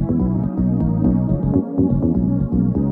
Thank you.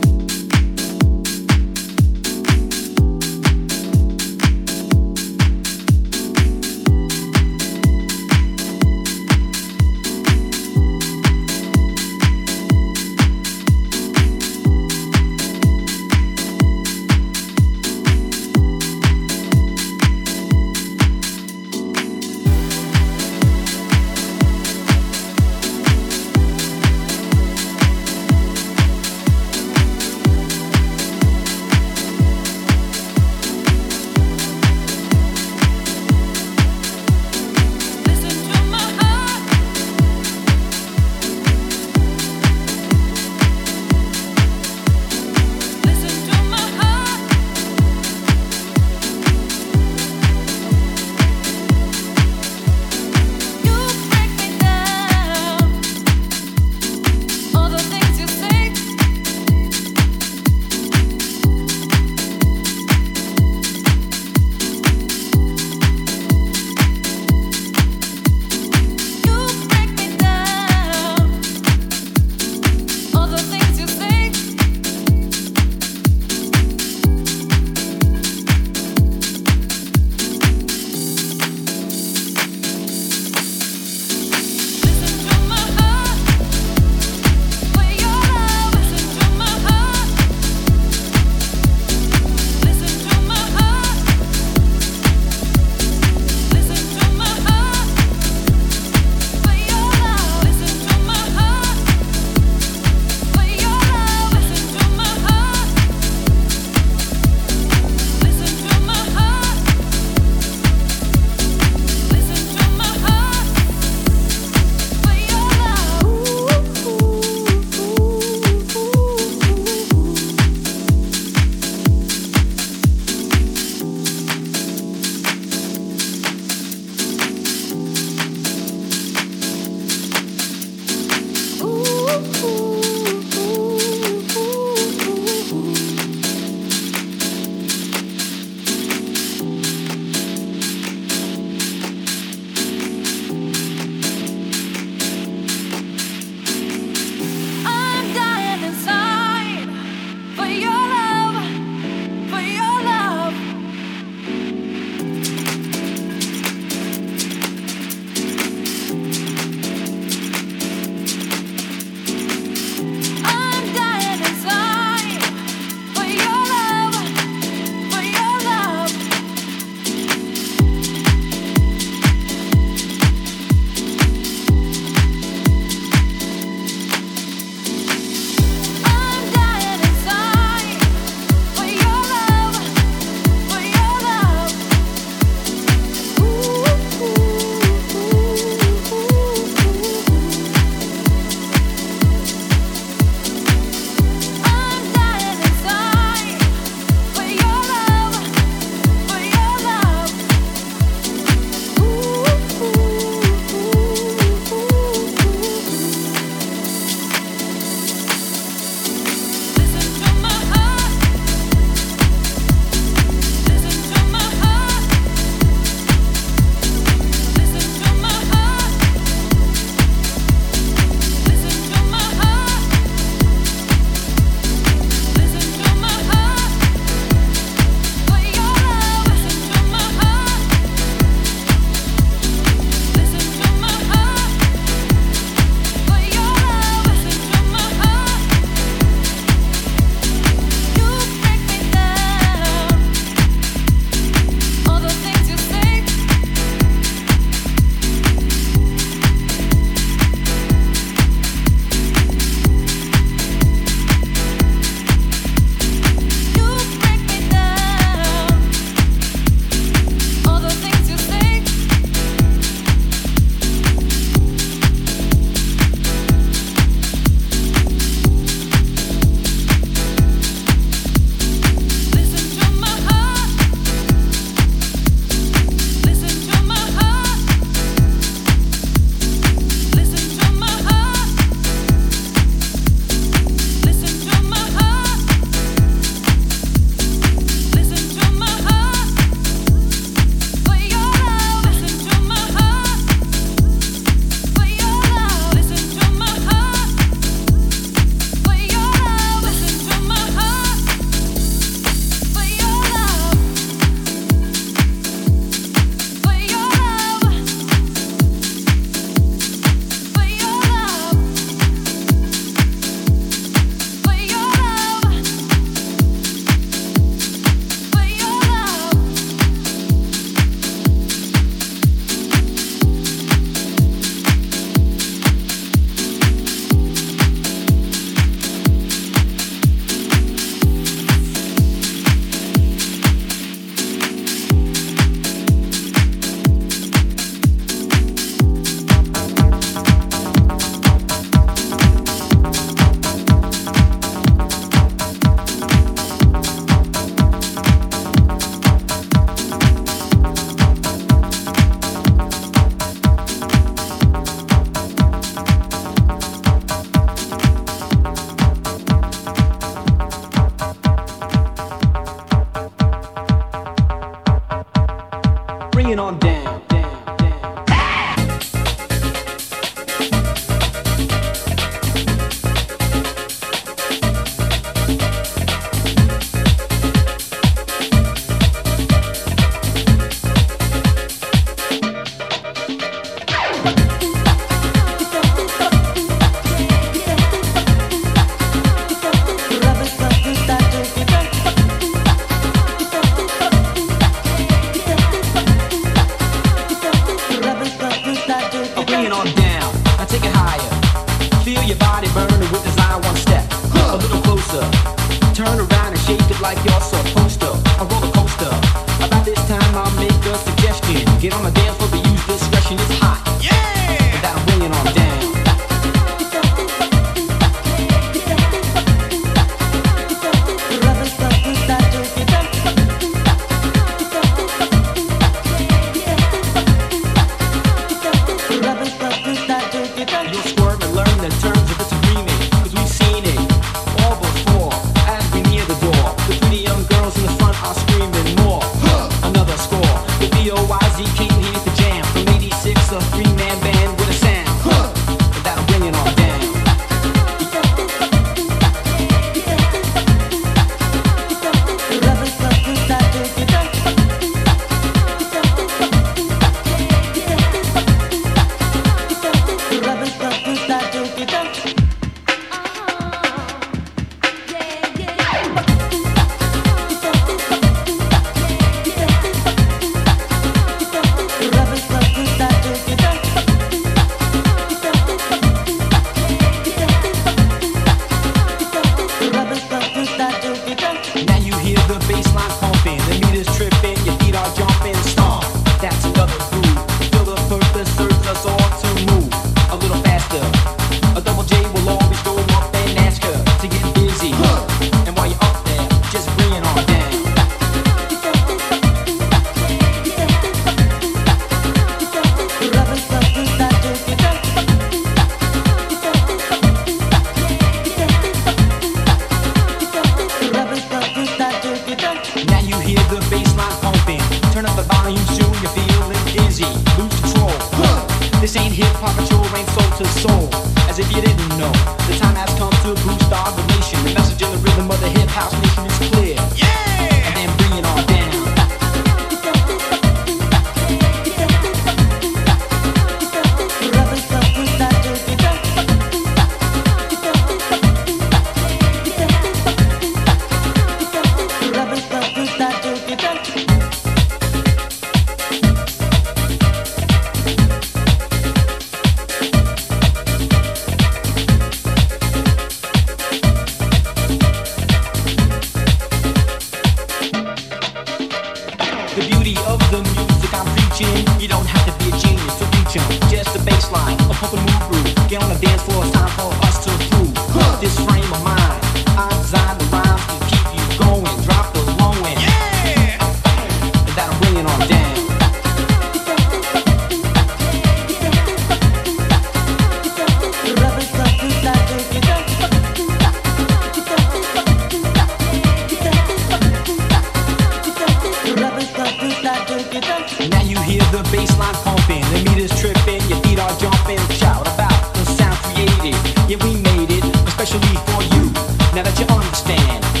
especially for you. Now that you understand.